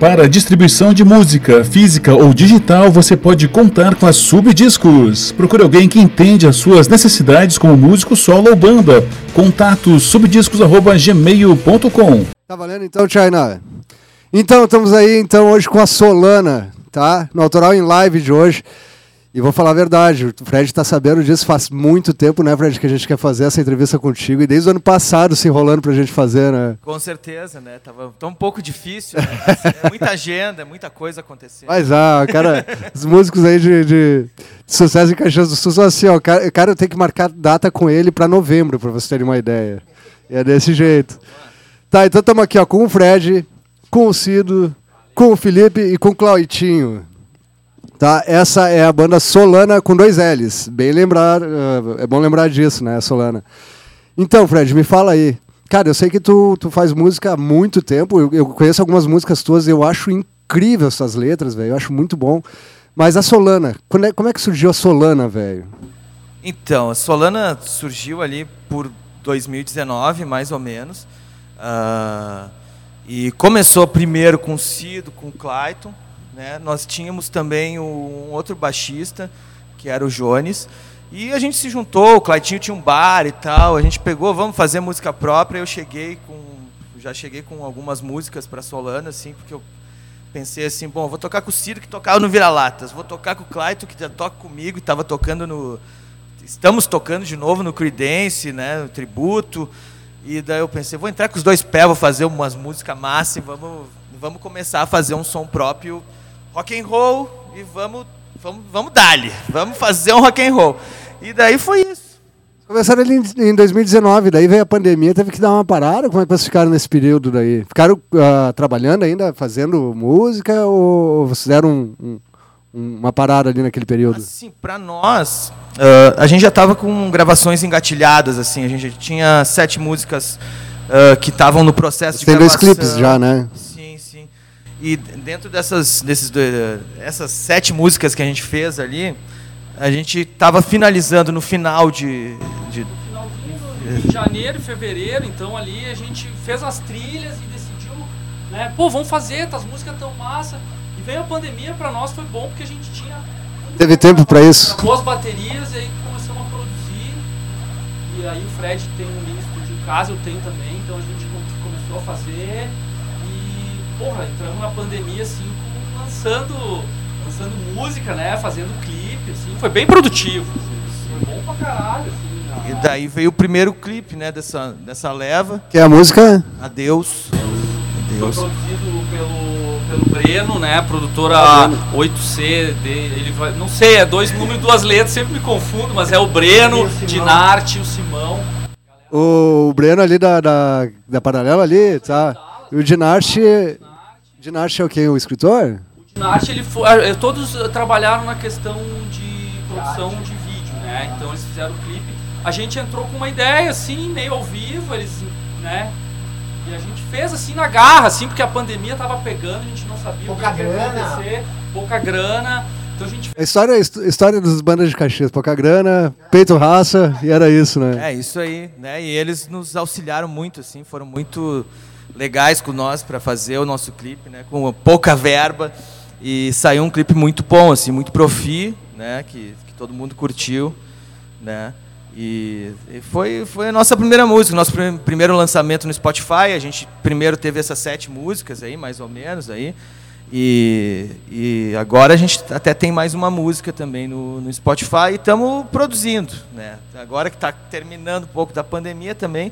Para distribuição de música, física ou digital, você pode contar com a Subdiscos. Procure alguém que entende as suas necessidades como músico solo ou banda. Contato subdiscos@gmail.com. Tá valendo então, China? Então, estamos aí então hoje com a Solana, tá? No Autoral em Live de hoje. E vou falar a verdade, o Fred está sabendo disso faz muito tempo, né, Fred, que a gente quer fazer essa entrevista contigo. E desde o ano passado se enrolando para a gente fazer, né? Com certeza, né? Tava tão um pouco difícil, né? É muita agenda, é muita coisa acontecendo. Mas, ah, cara, os músicos aí de, de, de sucesso em Caxias do Sul são assim, ó. Cara, cara, eu tenho que marcar data com ele para novembro, para vocês terem uma ideia. E é desse jeito. Tá, então estamos aqui, ó, com o Fred, com o Cido, com o Felipe e com o Clauitinho. Tá? Essa é a banda Solana com dois L's. Bem lembrar, uh, é bom lembrar disso, né, Solana. Então, Fred, me fala aí. Cara, eu sei que tu, tu faz música há muito tempo. Eu, eu conheço algumas músicas tuas eu acho incrível essas letras, velho. Eu acho muito bom. Mas a Solana, é, como é que surgiu a Solana, velho? Então, a Solana surgiu ali por 2019, mais ou menos. Uh, e começou primeiro com o Cido, com o Clayton. Né? Nós tínhamos também um outro baixista, que era o Jones. E a gente se juntou, o Claitinho tinha um bar e tal, a gente pegou, vamos fazer música própria. Eu cheguei com já cheguei com algumas músicas para Solana assim, porque eu pensei assim, bom, vou tocar com o Ciro que tocava no Vira-Latas, vou tocar com o Clayton que já toca comigo e estava tocando no estamos tocando de novo no Creedence, né, no tributo. E daí eu pensei, vou entrar com os dois pés, vou fazer umas músicas massa e vamos vamos começar a fazer um som próprio rock and roll e vamos, vamos, vamos dar-lhe, vamos fazer um rock and roll. E daí foi isso. Começaram ali em 2019, daí veio a pandemia, teve que dar uma parada. Como é que vocês ficaram nesse período daí? Ficaram uh, trabalhando ainda, fazendo música ou fizeram um, um, uma parada ali naquele período? Assim, para nós, uh, a gente já estava com gravações engatilhadas, assim, a gente já tinha sete músicas uh, que estavam no processo Você de tem gravação. Tem dois clipes já, né? E dentro dessas desses, essas sete músicas que a gente fez ali, a gente estava finalizando no final de, de de janeiro e fevereiro, então ali a gente fez as trilhas e decidiu, né, pô, vamos fazer, as músicas tão massa. E veio a pandemia, para nós foi bom porque a gente tinha Teve tempo para isso. Boas baterias e aí começamos a produzir. E aí o Fred tem um mini estúdio em casa, eu tenho também, então a gente começou a fazer porra, entramos na pandemia assim, lançando, lançando música, né? Fazendo clipe, assim, foi bem produtivo. Assim, foi bom pra caralho, assim. E daí veio o primeiro clipe, né, dessa, dessa leva. Que é a música? Adeus. Adeus. Foi produzido pelo, pelo Breno, né? Produtora 8C. De, ele vai, não sei, é dois números, duas letras, sempre me confundo, mas é o Breno, o Dinarte, o Simão. O, o Breno ali da, da, da Paralela ali, tá? E o Dinarte. Dinarte é o quê? O escritor? O Dinarte, ele foi, eh, todos trabalharam na questão de produção de vídeo, né? Então eles fizeram o clipe. A gente entrou com uma ideia, assim, meio ao vivo, eles, né? E a gente fez assim na garra, assim, porque a pandemia tava pegando, a gente não sabia pouca o que ia acontecer, pouca grana. Então a gente a história, a história das bandas de Caxias, pouca grana, peito raça, e era isso, né? É, isso aí, né? E eles nos auxiliaram muito, assim, foram muito legais com nós para fazer o nosso clipe, né? Com pouca verba e saiu um clipe muito bom, assim, muito profi, né? Que, que todo mundo curtiu, né? E, e, foi, foi a nossa primeira música, nosso pr primeiro lançamento no Spotify. A gente primeiro teve essas sete músicas aí, mais ou menos aí. E, e agora a gente até tem mais uma música também no, no Spotify e estamos produzindo, né? Agora que está terminando um pouco da pandemia também,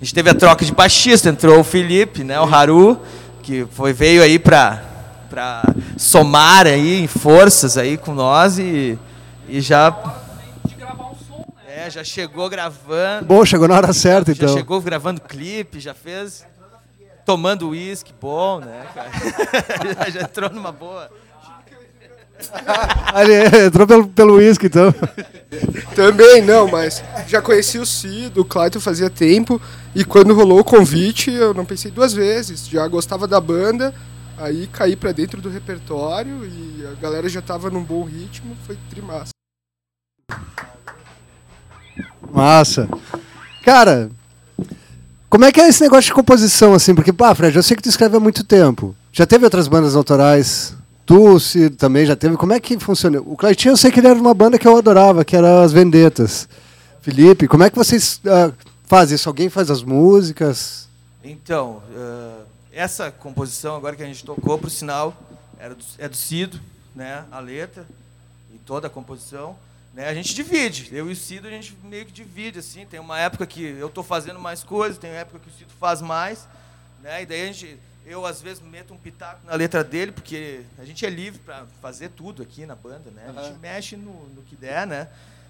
a gente teve a troca de baixista, entrou o Felipe, né, o Haru, que foi, veio aí para para somar aí em forças aí com nós e, e já é, já chegou gravando. Bom, chegou na hora certa já então. Já chegou gravando clipe, já fez tomando uísque bom, né, cara? já, já entrou numa boa. Ali, entrou pelo, pelo uísque, então. Também não, mas já conheci o Cido, o Clayton fazia tempo, e quando rolou o convite, eu não pensei duas vezes. Já gostava da banda, aí caí para dentro do repertório e a galera já tava num bom ritmo, foi trimassa. Massa. Cara, como é que é esse negócio de composição, assim? Porque, pá, Fred, eu sei que tu escreve há muito tempo. Já teve outras bandas autorais? Tu, Cid, também já teve? Como é que funciona? O Claitinho, eu sei que ele era uma banda que eu adorava, que era As Vendetas. Felipe, como é que vocês ah, fazem isso? Alguém faz as músicas? Então, uh, essa composição agora que a gente tocou, por sinal, era do, é do Cido, né? A letra e toda a composição. Né? A gente divide. Eu e o Cido, a gente meio que divide, assim. Tem uma época que eu estou fazendo mais coisas, tem uma época que o Cido faz mais. Né? E daí a gente, eu, às vezes, meto um pitaco na letra dele, porque a gente é livre para fazer tudo aqui na banda, né? A gente mexe no, no que der, né?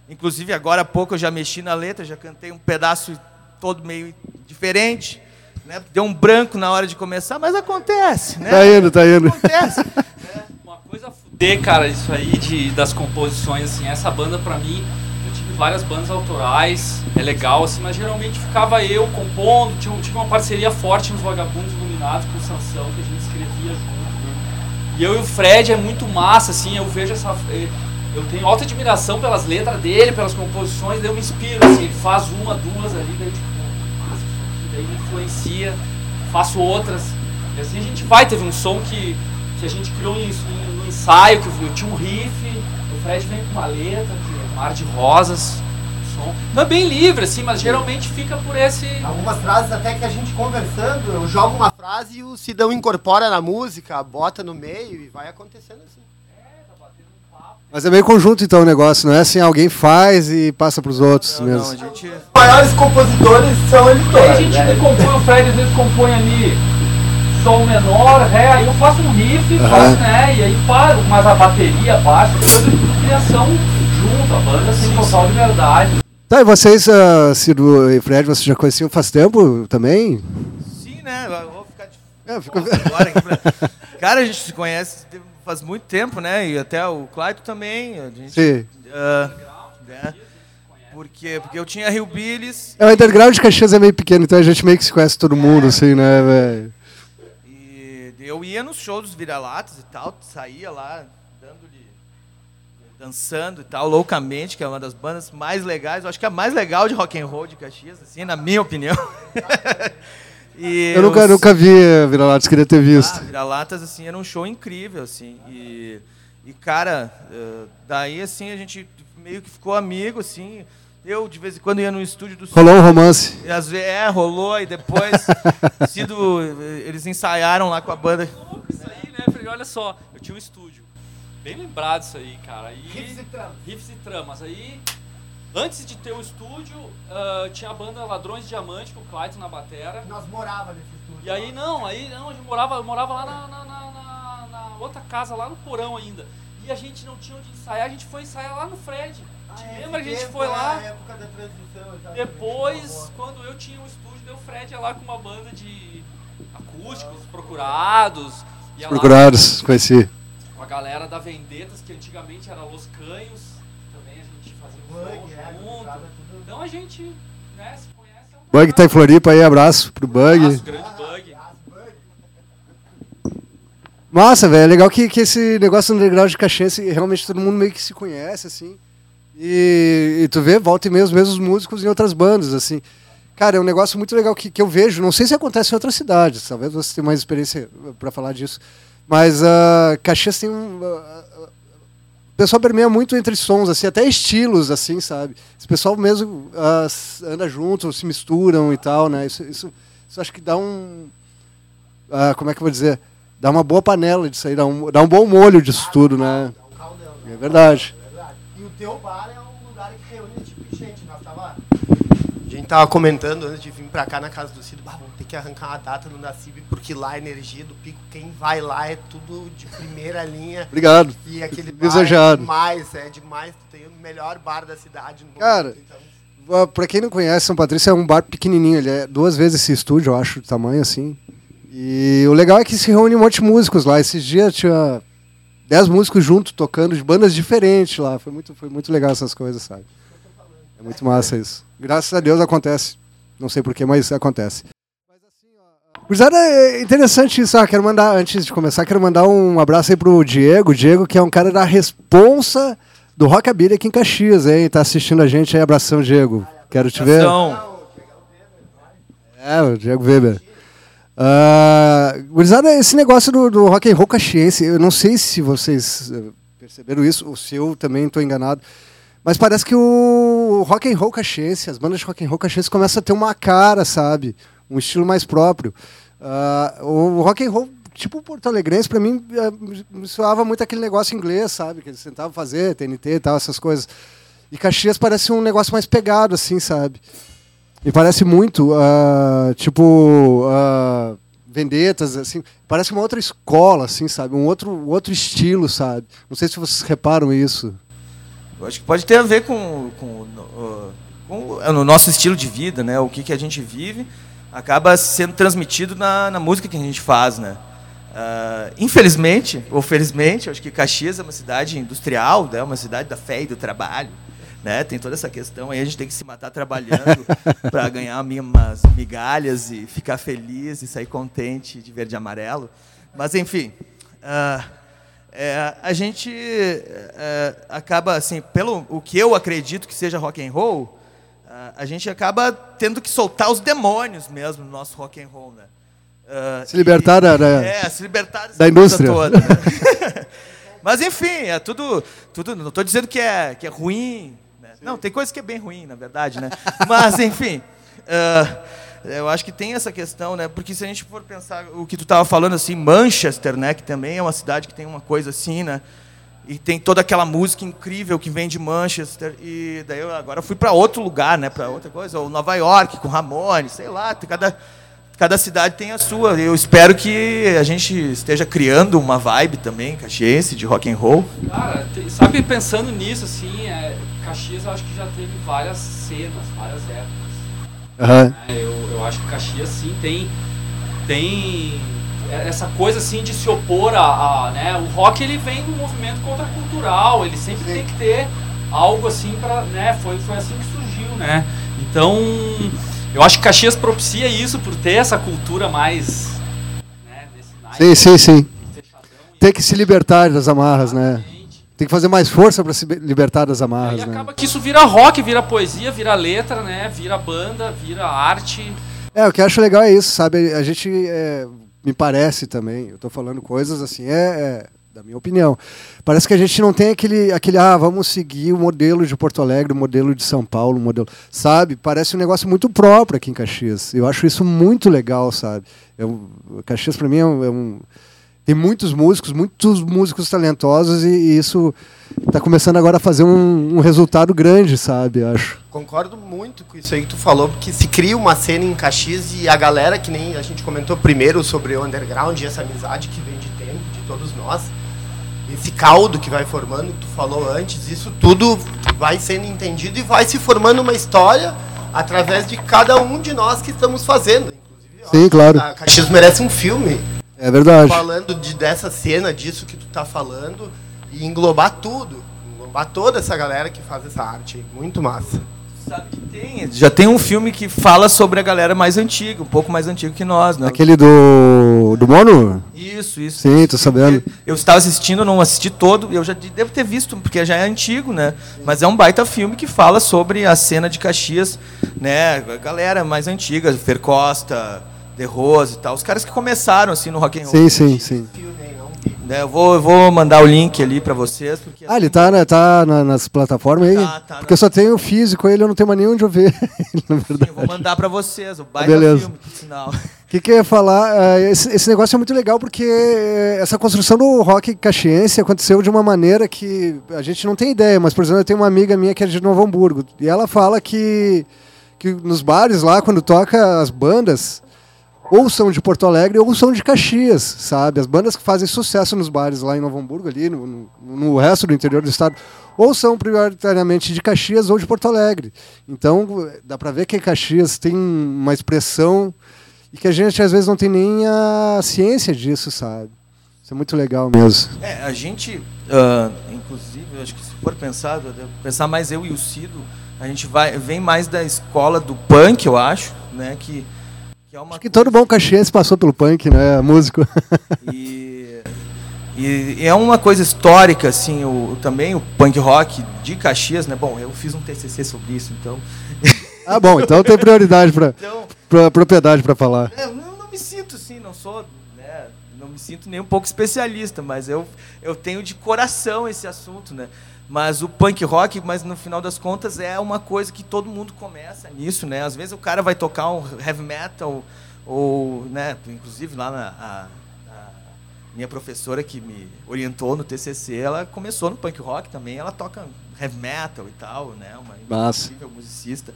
Inclusive, agora há pouco eu já mexi na letra, já cantei um pedaço todo meio diferente. Né? Deu um branco na hora de começar, mas acontece, né? Tá indo, tá indo. Acontece. Uma coisa a fuder, cara, isso aí de, das composições, assim, essa banda pra mim, eu tive várias bandas autorais, é legal, assim, mas geralmente ficava eu compondo, tinha, tinha uma parceria forte nos Vagabundos Iluminados com o Sansão, que a gente escrevia junto, né? E eu e o Fred é muito massa, assim, eu vejo essa. eh, Eu tenho alta admiração pelas letras dele, pelas composições, daí eu me inspiro, assim, ele faz uma, duas ali, daí tipo, daí influencia, faço outras. E assim a gente vai, teve um som que, que a gente criou em- no ensaio, que eu tinha um riff, o Fred vem com uma letra, que é Mar de Rosas, um som. Não é bem livre, assim, mas geralmente fica por esse. Algumas frases até que a gente conversando, eu jogo uma frase e o Sidão incorpora na música, bota no meio e vai acontecendo assim. Mas é meio conjunto, então, o negócio. Não é assim, alguém faz e passa pros outros Não, mesmo. não, a gente... Os maiores compositores são eles Daí a gente né? compõe, o Fred às vezes compõe ali sol menor, ré, aí eu faço um riff, faço, né, e aí paro, mas a bateria, baixo, coisa de criação junto, a banda sem total liberdade. Tá, e vocês, uh, Ciro e Fred, vocês já conheciam faz tempo também? Sim, né? Eu vou ficar de É, Nossa, agora aqui pra- Cara, a gente se conhece faz muito tempo, né? E até o Claito também. A gente, Sim. ah, né? Porque, porque eu tinha Rio Billis É, o underground de Caxias é meio pequeno, então a gente meio que se conhece todo mundo, assim, né, velho? e eu ia nos shows dos vira-latas e tal, saía lá dando-lhe dançando e tal, loucamente, que é uma das bandas mais legais, eu acho que é a mais legal de rock and roll de Caxias, assim, na minha opinião. E Eu nunca, os- nunca vi Vira-Latas, queria ter visto. Ah, Vira-Latas, assim, era um show incrível, assim. E, e cara, eh, daí, assim, a gente meio que ficou amigo, assim. Eu, de vez em quando, ia no estúdio do Rolou um romance. E às vezes, é, rolou, e depois, sido, eles ensaiaram lá com a banda. Isso aí, né, Fred, olha só, eu tinha um estúdio, bem lembrado isso aí, cara, e... Riffs e tramas. Riffs e tramas, aí... Antes de ter o estúdio, ah, tinha a banda Ladrões de Diamante, com o Clayton na batera. Nós morava nesse estúdio. E aí não, aí não, a gente morava, eu morava lá na, na- na- na- outra casa, lá no porão ainda. E a gente não tinha onde ensaiar, a gente foi ensaiar lá no Fred. Ah, Te é, lembra? A gente foi é lá. a época da transição. Depois, quando eu tinha um estúdio, deu o Fred ia lá com uma banda de acústicos, procurados. Ia lá Procurados, conheci. com a galera da Vendetas, que antigamente era Los Canhos. Bug, é, junto. tudo. Então a gente né, se conhece. um Bug tá em Floripa aí, abraço pro Bug. Abraço, grande bug. Massa, velho. É legal que, que esse negócio do underground de Caxias, realmente todo mundo meio que se conhece, assim. E, e tu vê, volta e meia os mesmos músicos em outras bandas, assim. Cara, é um negócio muito legal que, que eu vejo. Não sei se acontece em outras cidades, talvez você tenha mais experiência para falar disso. Mas uh, Caxias tem um. ah, ah, o pessoal permeia muito entre sons, assim, até estilos, assim, sabe? Esse pessoal mesmo s- anda junto, se misturam e tal, né? Isso, isso, isso acho que dá um. ah, como é que eu vou dizer? Dá uma boa panela disso aí, dá um, dá um bom molho disso tudo, né? É verdade. É. E o teu bar é um lugar que reúne esse tipo de gente. Nós tava... A gente tava comentando antes de vir pra cá na casa do Cido, bah, vamos ter que arrancar uma data no Nacib, porque lá a energia do pico, quem vai lá é tudo de primeira linha. Obrigado. E aquele bar Desejado. é demais, é demais. Tu tem o melhor bar da cidade. No Cara, momento, então. Pra quem não conhece, São Patrício é um bar pequenininho, ele é duas vezes esse estúdio, eu acho, de tamanho assim. E o legal é que se reúne um monte de músicos lá. Esses dias tinha dez músicos juntos, tocando de bandas diferentes lá. Foi muito, foi muito legal essas coisas, sabe? Muito massa isso. Graças a Deus acontece. Não sei porquê, mas acontece. Gurizada, é interessante isso. Ah, quero mandar, antes de começar, quero mandar um abraço aí pro Diego. Diego, que é um cara da responsa do Rockabilly aqui em Caxias, hein? Tá assistindo a gente aí. Abração, Diego. Quero te ver. Então, É, o Diego Weber. Uh, gurizada, esse negócio do, do rock and roll caxiense, eu não sei se vocês eh, perceberam isso, ou se eu também estou enganado, mas parece que o rock and roll caxiense, as bandas de rock and roll caxiense começam a ter uma cara, sabe? Um estilo mais próprio. Uh, o rock and roll tipo Porto Alegrense, para mim, eh, me soava muito aquele negócio inglês, sabe? Que eles tentavam fazer, TNT e tal, essas coisas. E Caxias parece um negócio mais pegado, assim, sabe? Me parece muito, uh, tipo, uh, Vendetas, assim, parece uma outra escola, assim, sabe? Um outro, outro estilo, sabe? Não sei se vocês reparam isso. Acho que pode ter a ver com, com, uh, com o nosso estilo de vida, né? O que, que a gente vive acaba sendo transmitido na, na música que a gente faz, né? Uh, infelizmente, ou felizmente, acho que Caxias é uma cidade industrial, né? uma cidade da fé e do trabalho. Né? Tem toda essa questão aí, a gente tem que se matar trabalhando para ganhar umas migalhas e ficar feliz e sair contente de verde e amarelo. Mas, enfim, uh, é, a gente uh, acaba, assim, pelo o que eu acredito que seja rock and roll, uh, a gente acaba tendo que soltar os demônios mesmo no nosso rock and roll, né? se libertar e, da, é, se libertar da indústria. Toda, né? Mas enfim, é tudo, tudo. Não estou dizendo que é, que é ruim, não, tem coisa que é bem ruim, na verdade, né? Mas, enfim, uh, eu acho que tem essa questão, né? Porque se a gente for pensar o que tu estava falando, assim, Manchester, né? Que também é uma cidade que tem uma coisa assim, né? E tem toda aquela música incrível que vem de Manchester. E daí eu agora fui para outro lugar, né? Para outra coisa. Ou Nova York, com Ramones, sei lá. Cada, cada cidade tem a sua. Eu espero que a gente esteja criando uma vibe também, caxiense, de rock and roll. Cara, sabe, pensando nisso, assim, é, Caxias eu acho que já teve várias cenas, várias épocas. Uhum. É, eu, eu acho que Caxias sim tem tem essa coisa assim de se opor a, a né? O rock ele vem um movimento contracultural, ele sempre sim. tem que ter algo assim para, né? Foi foi assim que surgiu, né? Então eu acho que Caxias propicia isso por ter essa cultura mais né, sim, sim, sim. Tem que se libertar das amarras, né? Tem que fazer mais força para se libertar das amarras. E né? acaba que isso vira rock, vira poesia, vira letra, né? Vira banda, vira arte. É, o que eu acho legal é isso, sabe? A gente, é, me parece também, eu estou falando coisas assim, é, é, da minha opinião. Parece que a gente não tem aquele, aquele, ah, vamos seguir o modelo de Porto Alegre, o modelo de São Paulo, o modelo, sabe? Parece um negócio muito próprio aqui em Caxias. Eu acho isso muito legal, sabe? Eu, Caxias para mim é um, é um tem muitos músicos, muitos músicos talentosos e, e isso está começando agora a fazer um, um, resultado grande, sabe? Acho. Concordo muito com isso aí que tu falou, porque se cria uma cena em Caxias e a galera, que nem a gente comentou primeiro sobre o underground e essa amizade que vem de tempo, de todos nós, esse caldo que vai formando, que tu falou antes, isso tudo vai sendo entendido e vai se formando uma história através de cada um de nós que estamos fazendo. Inclusive, Sim, claro. A Caxias merece um filme é verdade. Falando de, dessa cena, disso que tu tá falando, e englobar tudo. Englobar toda essa galera que faz essa arte. Muito massa. Sabe que tem, já tem um filme que fala sobre a galera mais antiga, um pouco mais antigo que nós, né? Aquele do. do Mono? Isso, isso. Sim, tô sabendo. Eu estava assistindo, não assisti todo, eu já devo ter visto, porque já é antigo, né? Mas é um baita filme que fala sobre a cena de Caxias, né? A galera mais antiga, Fer Costa, The Rose e tal. Os caras que começaram assim no rock and roll. Sim, sim, sim. Né, eu, vou, eu vou mandar o link ali para vocês. Porque, ah, ele tá, né, tá na, nas plataformas aí? Tá, tá porque eu só tenho o físico, ele eu não tenho mais nem onde eu ver. na verdade. Sim, eu vou mandar para vocês, o baita Beleza. filme, por sinal. O que, que eu ia falar? Uh, esse, esse, negócio é muito legal porque essa construção do rock caxiense aconteceu de uma maneira que a gente não tem ideia, mas, por exemplo, eu tenho uma amiga minha que é de Novo Hamburgo e ela fala que, que nos bares lá, quando toca as bandas, ou são de Porto Alegre ou são de Caxias, sabe? As bandas que fazem sucesso nos bares lá em Novo Hamburgo, ali no, no, no resto do interior do estado, ou são prioritariamente de Caxias ou de Porto Alegre. Então, dá para ver que Caxias tem uma expressão e que a gente às vezes não tem nem a ciência disso, sabe? Isso é muito legal mesmo. É, a gente, uh, inclusive, acho que se for pensar, pensar mais eu e o Cido, a gente vai, vem mais da escola do punk, eu acho, né? Que que é uma Acho que todo bom caxiense passou pelo punk, né? Músico. E, e, é uma coisa histórica, assim, o, também o punk rock de Caxias, né? Bom, eu fiz um TCC sobre isso, então. Ah, bom, então tem prioridade para então, propriedade para falar. Eu não, sou, né, não me sinto nem um pouco especialista, mas eu, eu tenho de coração esse assunto, né? Mas o punk rock, mas no final das contas é uma coisa que todo mundo começa nisso, né? Às vezes o cara vai tocar um heavy metal ou, né, inclusive lá na a, a minha professora que me orientou no TCC, ela começou no punk rock também, ela toca heavy metal e tal, né? Uma Massa. incrível musicista.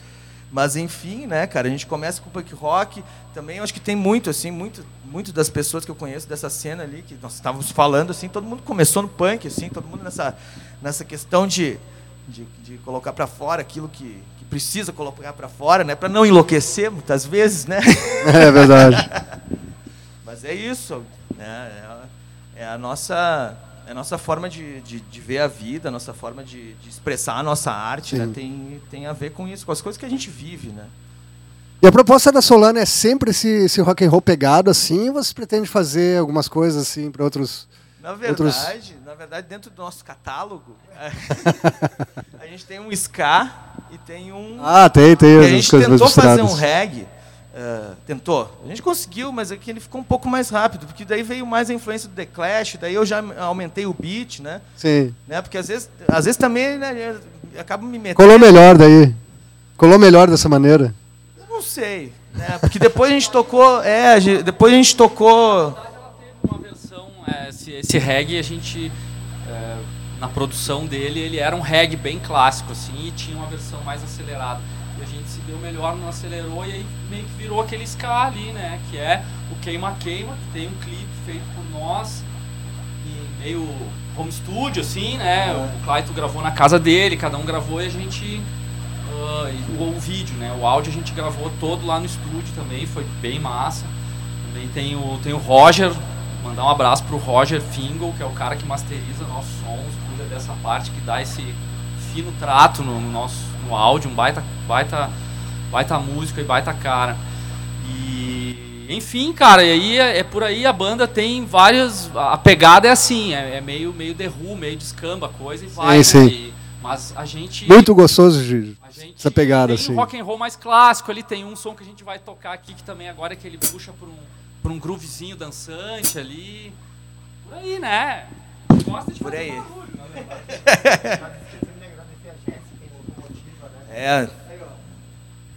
Mas enfim, né, cara, a gente começa com punk rock, também acho que tem muito assim, muito muito das pessoas que eu conheço dessa cena ali que nós estávamos falando assim, todo mundo começou no punk assim, todo mundo nessa nessa questão de de, de colocar para fora aquilo que, que precisa colocar para fora, né, para não enlouquecer muitas vezes, né? É verdade. Mas é isso, né? É, é a nossa é a nossa forma de, de, de ver a vida, a nossa forma de, de expressar a nossa arte, né? Tem, tem a ver com isso, com as coisas que a gente vive, né? E a proposta da Solana é sempre esse, esse rock and roll pegado assim, ou você pretende fazer algumas coisas assim para outros. Na Outros- verdade, na verdade, dentro do nosso catálogo, a gente tem um ska e tem um. Ah, tem, tem e a gente tentou fazer um reggae. Ah, tentou. A gente conseguiu, mas é que ele ficou um pouco mais rápido, porque daí veio mais a influência do The Clash, daí eu já aumentei o beat, né? Sim. né? Porque às vezes, às vezes também né, eu acabo me metendo. Colou melhor daí. Colou melhor dessa maneira. Eu não sei, né? Porque depois a gente tocou, é, depois a gente tocou ela teve uma versão, é, esse, esse reggae a gente, é, na produção dele, ele era um reggae bem clássico, assim, e tinha uma versão mais acelerada. E a gente se deu melhor, não acelerou, e aí meio que virou aquele ska ali, né, que é o Queima Queima, que tem um clipe feito por nós, em meio home studio, assim, né, o Claito gravou na casa dele, cada um gravou e a gente... ah, e o, o vídeo, né? O áudio a gente gravou todo lá no estúdio também, foi bem massa. Também tem o, tem o Roger, mandar um abraço pro Roger Fingal, que é o cara que masteriza nossos sons, cuida dessa parte que dá esse fino trato no, no nosso no áudio, um baita, baita, baita música e baita cara. E enfim, cara, e aí é, é por aí a banda tem várias. A pegada é assim, é, é meio, meio The Who, meio descamba a coisa e vai. sim. né? E- mas a gente. Muito gostoso gente Essa pegada, tem assim. um rock and roll mais clássico ali, tem um som que a gente vai tocar aqui que também agora é que ele puxa por um, por um groovezinho dançante ali. Por aí, né? Gosta de Por aí. barulho, né? é,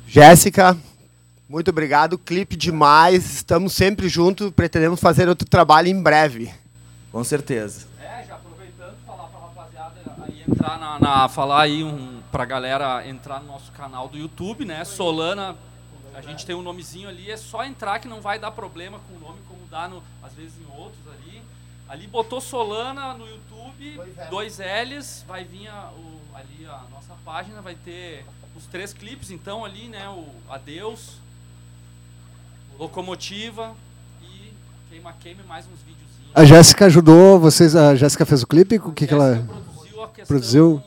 Jéssica, muito obrigado. Clipe demais. Estamos sempre juntos. Pretendemos fazer outro trabalho em breve. com certeza. É, já aproveitando, falar pra rapaziada aí entrar na, na- falar aí um, pra galera entrar no nosso canal do YouTube, né? Solana, a gente tem um nomezinho ali, é só entrar que não vai dar problema com o nome, como dá no, às vezes em outros ali. Ali botou Solana no YouTube, dois L's, vai vir a, o- ali a nossa página, vai ter os três clipes, então ali, né? O Adeus, Locomotiva e Queima Queima e mais uns videozinhos. A Jéssica ajudou vocês. A Jéssica fez o clipe? O que, que ela. Jéssica produziu a questão, produziu?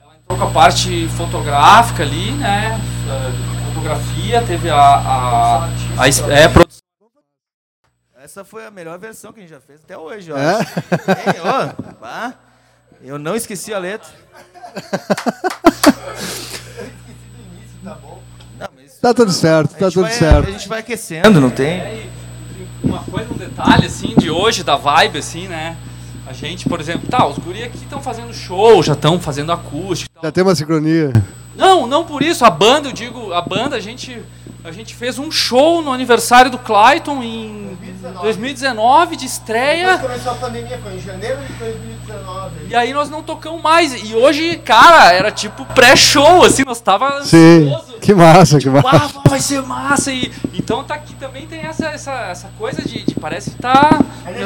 Ela entrou com a parte fotográfica ali, né? eh, Fotografia, teve a. a, a é, produção. Essa foi a melhor versão que a gente já fez até hoje, ó. É? Hein, ó, pá. Eu não esqueci a letra. Tá tudo certo, tá tudo vai- certo. A gente vai aquecendo, não tem? Uma coisa, um detalhe assim de hoje, da vibe, assim, né? A gente, por exemplo, tá, os guri aqui estão fazendo show, já estão fazendo acústico. tal. Já tem uma sincronia. Não, não por isso. A banda, eu digo, a banda, a gente, a gente fez um show no aniversário do Clayton em 2019 de estreia. começou a pandemia, foi em janeiro de 2019. E aí nós não tocamos mais. E hoje, cara, era tipo pré-show, assim, nós tava Sim. ansioso. Que massa, que Tipo, massa. ah, vai ser massa. E, então tá aqui também tem essa, essa, essa coisa de, de parece que tá.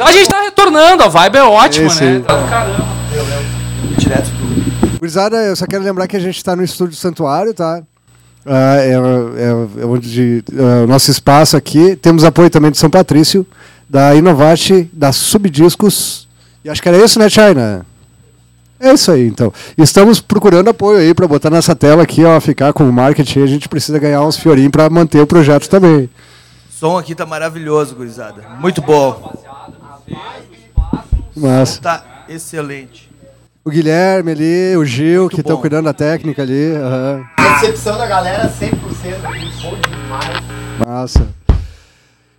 A gente tá retornando, a vibe é ótima, Sim, né? sim. Tá do caramba. Direto do. Gurizada, eu só quero lembrar que a gente está no estúdio Santuário, tá? Ah, é, é- é onde é o nosso espaço aqui. Temos apoio também de São Patrício, da Inovate, da Subdiscos. E acho que era isso, né, China? É isso aí, então. Estamos procurando apoio aí para botar nessa tela aqui, ó, ficar com o marketing. A gente precisa ganhar uns fiorinhos para manter o projeto também. O som aqui tá maravilhoso, gurizada. Muito bom. Mas Tá excelente. O Guilherme ali, o Gil, que estão cuidando da técnica ali. aham. Recepção da galera 100% aqui, bom demais. Massa.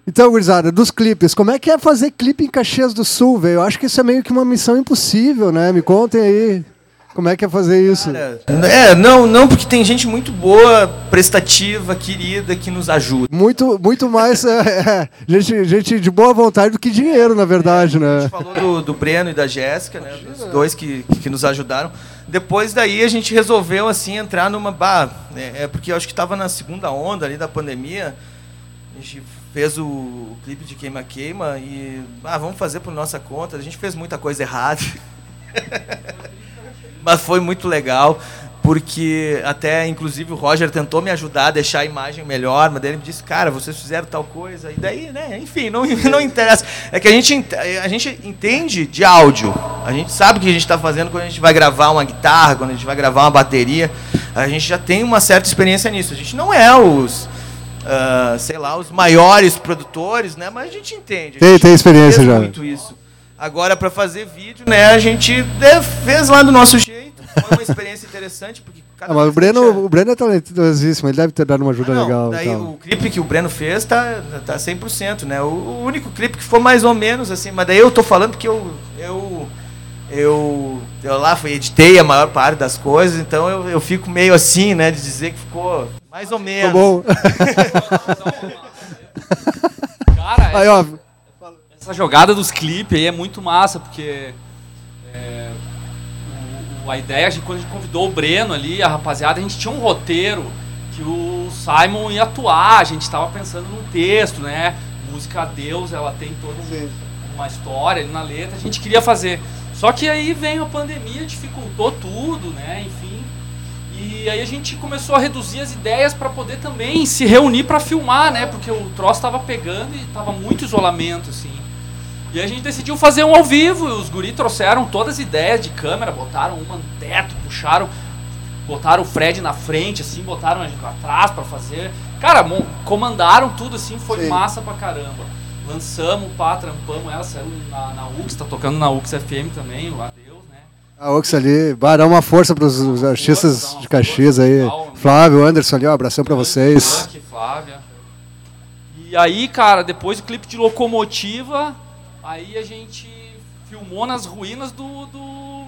Então, gurizada, dos clipes, como é que é fazer clipe em Caxias do Sul, velho? Eu acho que isso é meio que uma missão impossível, né? Me contem aí. Como é que é fazer isso? Cara, é, não, não, porque tem gente muito boa, prestativa, querida, que nos ajuda. Muito, muito mais é, é, gente, gente de boa vontade do que dinheiro, na verdade, A né? gente falou do, do Breno e da Jéssica, né? Dos dois que, que nos ajudaram. Depois daí a gente resolveu assim entrar numa bah, é, é porque eu acho que estava na segunda onda ali da pandemia. A gente fez o, o clipe de queima queima e ah, vamos fazer por nossa conta. A gente fez muita coisa errada. Mas foi muito legal, porque até, inclusive, o Roger tentou me ajudar a deixar a imagem melhor, mas daí ele me disse, cara, vocês fizeram tal coisa, e daí, né, enfim, não, não interessa. É que a gente, ent- a gente entende de áudio, a gente sabe o que a gente está fazendo quando a gente vai gravar uma guitarra, quando a gente vai gravar uma bateria, a gente já tem uma certa experiência nisso. A gente não é os... ah, sei lá, os maiores produtores, né? Mas a gente entende. a Tem- gente tem experiência fez já. muito isso. Agora, para fazer vídeo, né, a gente é, fez lá do nosso jeito. Foi uma experiência interessante, porque cada Ah, mas o Breno, o Breno é talentosíssimo, ele deve ter dado uma ajuda Ah, não, legal. Daí e tal. o clipe que o Breno fez tá, tá 100%, né? O, o único clipe que foi mais ou menos assim, mas daí eu tô falando que eu eu eu, eu lá fui, editei a maior parte das coisas, então eu, eu fico meio assim, né, de dizer que ficou mais ou menos. Ficou bom. Cara, Aí, ó, essa jogada dos clipes aí é muito massa, porque é, a ideia, a gente, quando a gente convidou o Breno ali, a rapaziada, a gente tinha um roteiro que o Simon ia atuar, a gente estava pensando num texto, né? Música a Deus, ela tem toda um- uma história ali na letra, a gente queria fazer. Só que aí veio a pandemia, dificultou tudo, né? Enfim. E aí a gente começou a reduzir as ideias para poder também se reunir para filmar, né? Porque o troço estava pegando e tava muito isolamento, assim. E a gente decidiu fazer um ao vivo. E os guri trouxeram todas as ideias de câmera, botaram uma no teto, puxaram, botaram o Fred na frente, assim, botaram a gente atrás para fazer. Cara, comandaram tudo, assim, foi Sim. massa pra caramba. Lançamos, pá, trampamos ela, saiu na, na UX, tá tocando na UX FM também, o Adeus, né? a Ox ali, vai dar uma força para os artistas Dá uma de Caxias força, aí. legal. Flávio, Anderson ali, ó, abração para vocês. Frank, Flávia. E aí, cara, depois do clipe de Locomotiva, aí a gente filmou nas ruínas do, do,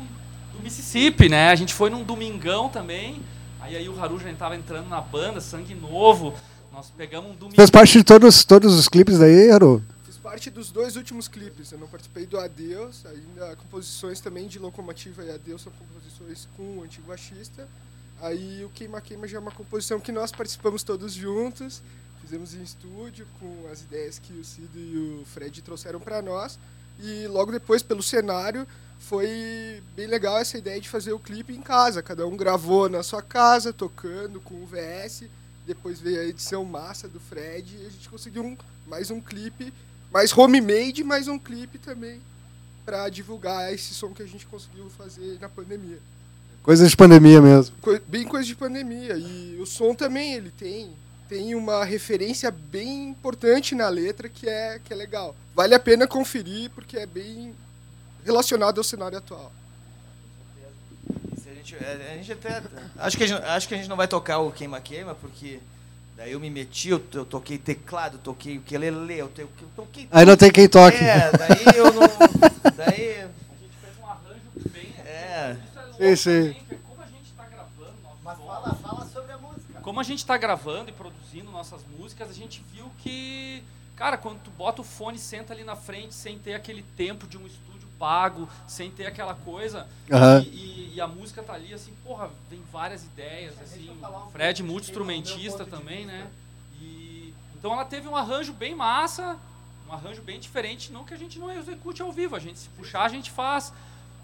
do Mississippi, né? A gente foi num domingão também. Aí, aí o Haru já tava entrando na banda, Sangue Novo. Nós pegamos um domingo. Fez parte de todos, todos os clipes daí, Haru? Fiz parte dos dois últimos clipes. Eu não participei do Adeus, ainda composições também de Locomotiva e Adeus são composições com o antigo baixista. Aí o Queima Queima já é uma composição que nós participamos todos juntos. Fizemos em estúdio com as ideias que o Cido e o Fred trouxeram para nós. E logo depois, pelo cenário, foi bem legal essa ideia de fazer o clipe em casa. Cada um gravou na sua casa, tocando com o VS. Depois veio a edição massa do Fred e a gente conseguiu um- mais um clipe, mais homemade, mais um clipe também para divulgar esse som que a gente conseguiu fazer na pandemia. Coisas de pandemia mesmo. Bem coisa de pandemia e o som também ele tem tem uma referência bem importante na letra que é que é legal. Vale a pena conferir porque é bem relacionado ao cenário atual. Se a gente, é, a gente até, acho, que a gente, acho que a gente não vai tocar o Queima Queima, porque daí eu me meti, eu, eu toquei teclado, eu toquei ukulele, eu, te- eu toquei... Aí não tem quem toque. É, daí eu não... Daí... A gente fez um arranjo bem. É... Isso é Sim, sim. também, porque como a gente tá gravando nosso Mas som, fala, fala sobre a música. Como a gente está gravando e produzindo nossas músicas, a gente viu que, cara, quando tu bota o fone, senta ali na frente, sem ter aquele tempo de um estúdio pago, sem ter aquela coisa, Aham. e, e- e a música tá ali, assim, porra, vem várias ideias, assim, o Fred multi-instrumentista também, né? E, então ela teve um arranjo bem massa, um arranjo bem diferente, não que a gente não execute ao vivo, a gente se puxar a gente faz,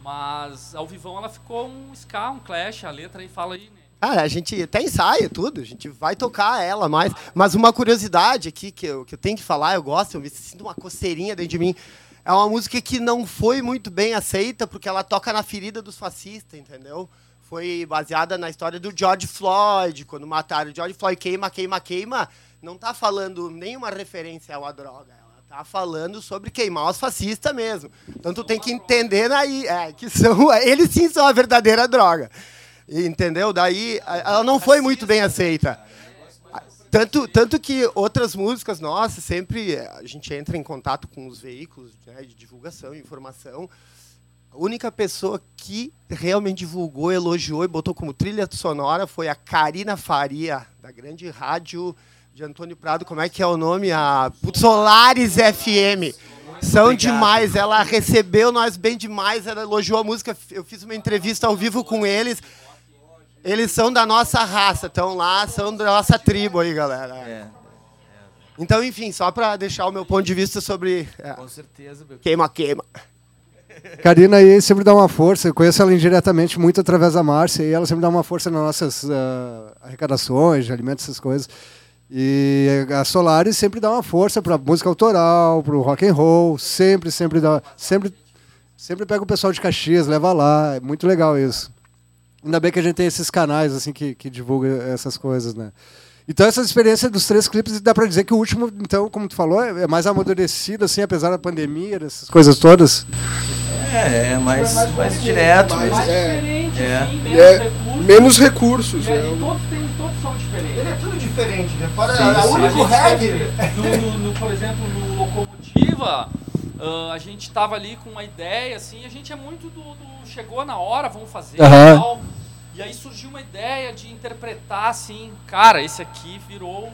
mas ao vivão ela ficou um ska, um clash, a letra aí fala aí, né? Ah, a gente até ensaia tudo, a gente vai tocar ela mais. Mas uma curiosidade aqui que eu, que eu tenho que falar, eu gosto, eu me sinto uma coceirinha dentro de mim. É uma música que não foi muito bem aceita, porque ela toca na ferida dos fascistas, entendeu? Foi baseada na história do George Floyd, quando mataram o George Floyd, queima, queima, queima. Não tá falando nenhuma referência uma droga. Ela tá falando sobre queimar os fascistas mesmo. Então tu tem que entender aí, é, que são, eles sim são a verdadeira droga. Entendeu? Daí ela não foi muito bem aceita. Tanto, tanto que outras músicas nossas, sempre a gente entra em contato com os veículos né, de divulgação e informação. A única pessoa que realmente divulgou, elogiou e botou como trilha sonora foi a Karina Faria, da grande rádio de Antônio Prado. Como é que é o nome? A Solares FM. São Obrigado. demais. Ela recebeu nós bem demais. Ela elogiou a música. Eu fiz uma entrevista ao vivo com eles. Eles são da nossa raça, estão lá, são da nossa tribo aí, galera. É, Então, enfim, só para deixar o meu ponto de vista sobre é, com certeza. meu. queima, queima. Karina aí sempre dá uma força. Eu conheço ela indiretamente muito através da Márcia e ela sempre dá uma força nas nossas ah, arrecadações de alimentos, essas coisas. E a Solaris sempre dá uma força para música autoral, para o rock and roll. Sempre, sempre dá, sempre, sempre pega o pessoal de Caxias, leva lá. É muito legal isso. Ainda bem que a gente tem esses canais assim que, que divulgam essas coisas, né? Então essa experiência dos três clipes dá para dizer que o último, então, como tu falou, é é mais amadurecido assim, apesar da pandemia, dessas coisas todas. É, é mais, mais direto. Mais- Mais É. diferente, É. assim, menos É, recursos. menos recursos. É, né? e todos, tem, todos são diferentes. Ele é tudo diferente, né? Fora Sim, a sim. único A reggae. no- no- por exemplo, no Locomotiva, ah, a gente tava ali com uma ideia, assim, a gente é muito do, do chegou na hora, vamos fazer Aham. e tal. E aí surgiu uma ideia de interpretar, assim, cara, esse aqui virou,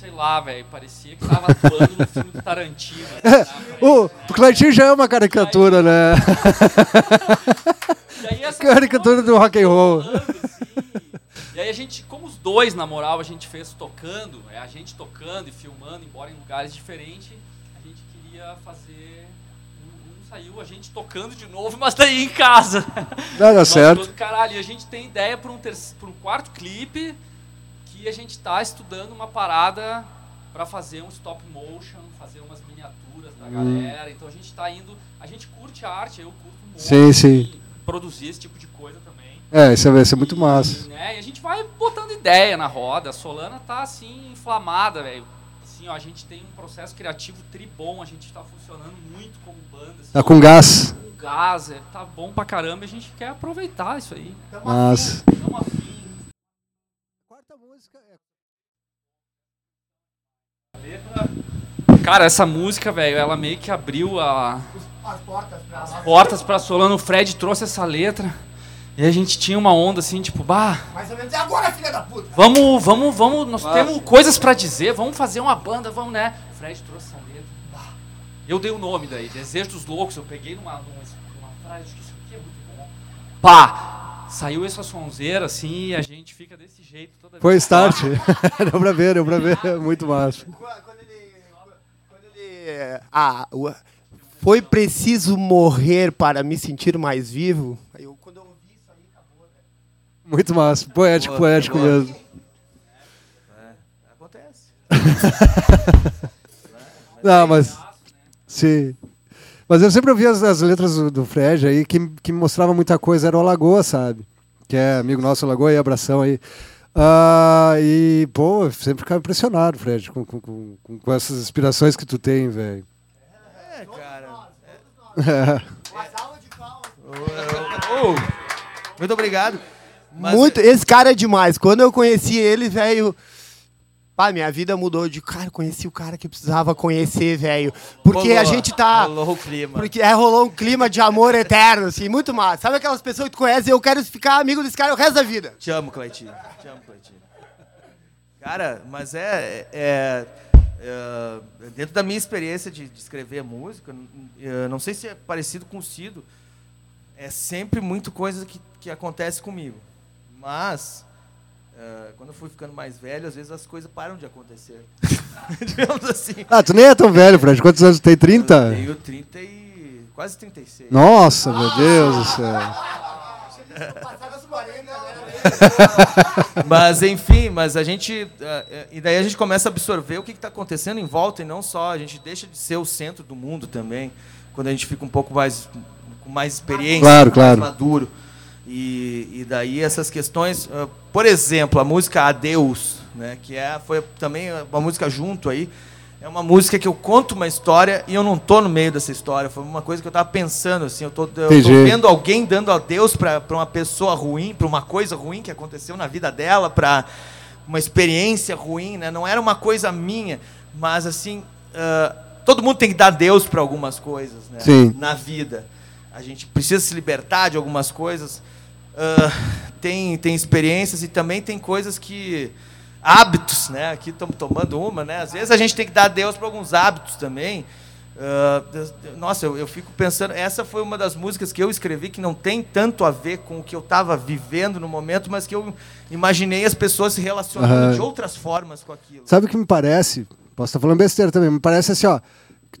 sei lá, velho, parecia que tava atuando no filme do Tarantino. assim? O, o Cleitinho já é uma caricatura, né? E aí essa Caricatura do rock and roll. assim. E aí a gente, como os dois, na moral, a gente fez tocando, é a gente tocando e filmando, embora em lugares diferentes, a gente queria fazer. Saiu a gente tocando de novo, mas daí em casa. Dá Nós certo. caralho, e a gente tem ideia para um, terce- pra um quarto clipe que a gente tá estudando uma parada para fazer um stop motion, fazer umas miniaturas da galera. Então a gente tá indo. A gente curte a arte, eu curto muito. Sim, sim. Produzir esse tipo de coisa também. É, isso vai ser muito massa. E, né, e a gente vai botando ideia na roda. A Solana tá assim, inflamada, velho. Assim, ó, a gente tem um processo criativo tribom, a gente tá funcionando muito como banda. Assim, Tá com gás. com gás, é, tá bom pra caramba e a gente quer aproveitar isso aí. Massa. Tamo afim. Quarta música é Cara, essa música, velho, ela meio que abriu a, As portas pra nós. portas pra Solano. O Fred trouxe essa letra. E a gente tinha uma onda assim, tipo, bah, Mais ou menos. É agora, filha da puta. vamos, vamos, vamos, nós temos coisas pra dizer, vamos fazer uma banda, vamos, né? O Fred trouxe essa letra. Bah. Eu dei o nome daí, Desejo dos Loucos, eu peguei numa, numa, numa frase, acho que isso aqui é muito bom. Pá! Saiu essa sonzeira assim e a gente fica desse jeito toda Foi vez start. deu pra ver, deu pra ver. Muito massa. Quando ele. Quando ele. Ah, foi preciso morrer para me sentir mais vivo. Eu, quando eu ouvi isso aí, acabou, né? Muito massa. Poético, Boa, poético boa. mesmo. Acontece. Não, mas. Sim. Mas eu sempre ouvi as, as letras do, do Fred aí, que, que mostrava muita coisa, era o Lagoa, sabe? Que é amigo nosso, Lagoa, aí, abração aí. Ah, e, pô, eu sempre ficava impressionado, Fred, com, com, com, com- essas inspirações que tu tem, velho. É, cara. Oh, Muito obrigado. Mas Muito, esse cara é demais. Quando eu conheci ele, velho. Pá, minha vida mudou de cara, conheci o cara que precisava conhecer, velho. Porque rolou- a gente tá. Rolou o clima. Porque é, rolou um clima de amor eterno, assim, muito massa. Sabe aquelas pessoas que tu conhece e eu quero ficar amigo desse cara o resto da vida? Te amo, Cleitinho. Te amo, Cleitinho. Cara, mas é, é- é, Dentro da minha experiência de, de escrever música, não sei se é parecido com o Cido, é sempre muito coisa que, que acontece comigo. Mas, é, quando eu fui ficando mais velho, às vezes as coisas param de acontecer. Digamos assim. Ah, tu nem é tão velho, Fred. Quantos anos tu tem? Eu 30? tenho 30 e. quase 36. Nossa, meu Deus do céu. Mas enfim, mas a gente. eh, eh, E daí a gente começa a absorver o que está acontecendo em volta e não só. A gente deixa de ser o centro do mundo também, quando a gente fica um pouco mais. com mais experiência, Claro, mais claro. maduro. E, e daí essas questões. ah, por exemplo, a música Adeus, né, que é, foi também uma música junto aí. É uma música que eu conto uma história e eu não tô no meio dessa história. Foi uma coisa que eu estava pensando, assim. Eu tô, eu tô vendo alguém dando adeus para uma pessoa ruim, para uma coisa ruim que aconteceu na vida dela, para uma experiência ruim, né? Não era uma coisa minha, mas assim, ah, todo mundo tem que dar Deus para algumas coisas, né? Sim. Na vida. A gente precisa se libertar de algumas coisas. Ah, tem, tem experiências e também tem coisas que. Hábitos, né? Aqui estamos tomando uma, né? Às vezes a gente tem que dar Deus para alguns hábitos também. Deus- nossa, eu, eu fico pensando. Essa foi uma das músicas que eu escrevi que não tem tanto a ver com o que eu estava vivendo no momento, mas que eu imaginei as pessoas se relacionando Aham. de outras formas com aquilo. Sabe o que me parece? Posso estar falando besteira também. Me parece assim, ó.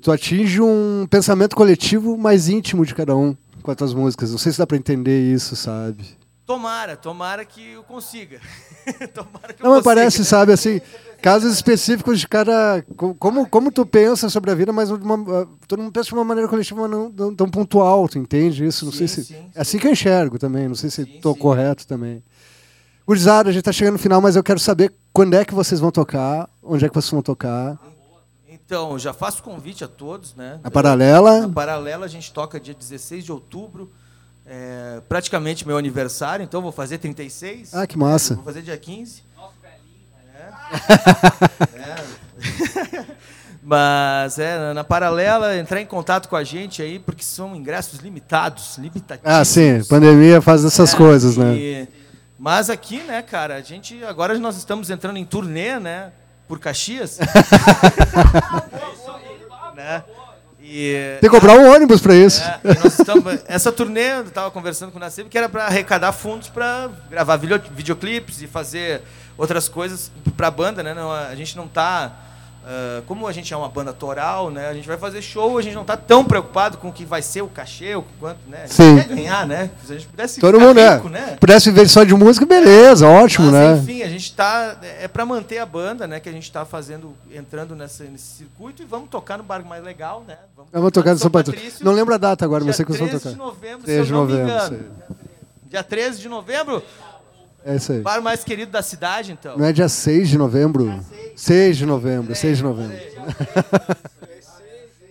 Tu atinge um pensamento coletivo mais íntimo de cada um com as tuas músicas. Não sei se dá pra entender isso, sabe? Tomara, tomara que eu consiga. tomara que eu Não, mas consiga. parece, sabe, assim, casos específicos de cada. co- Como, como tu pensa sobre a vida, mas de uma- todo mundo pensa de uma maneira coletiva, mas não, não tão pontual, tu entende isso? Não sei Sim, se. sim, É assim que eu enxergo também, não sei se estou correto também. Gurizada, a gente tá chegando no final, mas eu quero saber quando é que vocês vão tocar, onde é que vocês vão tocar. Então, já faço convite a todos, né? A paralela. Na paralela a gente toca dia 16 de outubro, é, praticamente meu aniversário, então eu vou fazer 36. Ah, que massa. Vou fazer dia 15. É. É. Mas é, na- paralela, entrar em contato com a gente aí, porque são ingressos limitados, limitativos. Ah, sim, pandemia faz essas É, coisas, né? e- Mas aqui, né, cara, a gente. Agora nós estamos entrando em turnê, né? Por Caxias. né? E, Tem que comprar um ônibus pra isso. é, estamos, essa turnê, eu estava conversando com o Nascib, que era para arrecadar fundos para gravar video, videoclipes e fazer outras coisas para a banda, né? Não, a gente não está como a gente é uma banda autoral, né? A gente vai fazer show, a gente não está tão preocupado com o que vai ser o cachê, o quanto, né? Sim. quer ganhar, né? Se a gente pudesse Todo mundo, é. rico, né? Pudesse viver só de música, beleza, ótimo, Mas, né? enfim, a gente tá. É para manter a banda, né? Que a gente está fazendo, entrando nessa, nesse circuito e vamos tocar no bar mais legal, né? Vamos tocar no São Patrício. Patrício. Não lembro a data agora, mas sei que vão 13 tocar. de novembro, 13 se eu não me novembro, engano. Dia 13 de novembro, É isso aí. bar mais querido da cidade, então. Não é dia 6 de novembro? 6 de novembro, 6 de novembro.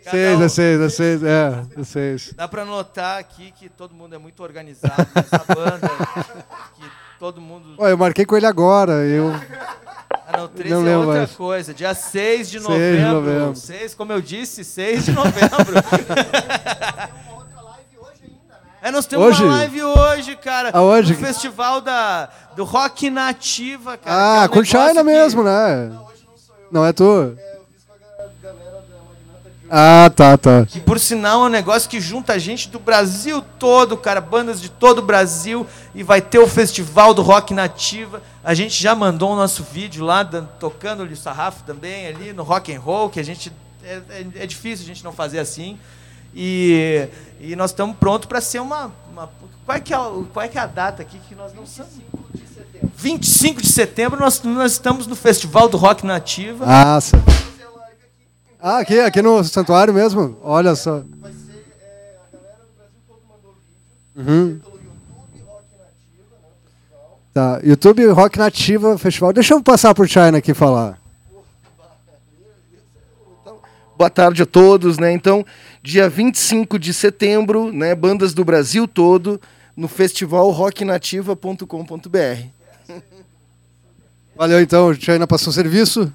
Cada 6, um- é 6, é 6, é, é 6. Dá para notar aqui que todo mundo é muito organizado nessa banda. que todo mundo. Olha, eu marquei com ele agora, eu... Ah, não, 13 não é outra mais. coisa. Dia 6 de 6 novembro. de novembro. 6, como eu disse, 6 de novembro. É, nós temos Hoje? uma live hoje, cara. Aonde? No festival da, do Rock Nativa, cara. Ah, que é um com China que- mesmo, né? Não é tu? Ah, tá, tá. Que por sinal é um negócio que junta gente do Brasil todo, cara, bandas de todo o Brasil, e vai ter o festival do Rock Nativa. A gente já mandou o nosso vídeo lá, tocando o sarrafo também ali no rock and roll, que a gente é, é- é difícil a gente não fazer assim. E, e nós estamos prontos para ser uma, uma- qual, é que é, a- qual é que é a data aqui que nós não somos? 25 de setembro nós, nós estamos no Festival do Rock Nativa. Nossa. Ah, aqui, aqui no santuário mesmo? Olha só. Uhum. Tá, YouTube Rock Nativa Festival. Deixa eu passar por China aqui falar. Boa tarde a todos, né? Então, dia 25 de setembro, né, bandas do Brasil todo no festival rocknativa.com.br. Valeu então, China passou o serviço.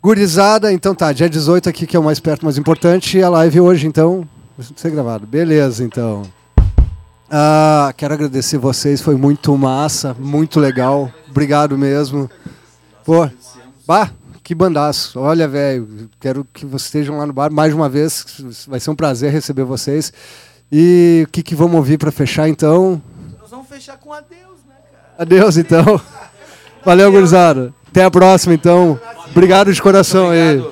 Gurizada, então tá, dia 18 aqui que é o mais perto, mais importante, e a live hoje então, vai ser gravado. Beleza, então. Ah, quero agradecer vocês, foi muito massa, muito legal. Obrigado mesmo. Pô, bah, que bandaço. Olha, velho, quero que vocês estejam lá no bar mais uma vez, vai ser um prazer receber vocês. E o que, que vamos ouvir para fechar então? Nós vamos fechar com adeus, né, cara? Adeus, então. Valeu, gurizada. Até a próxima, então. Obrigado de coração aí.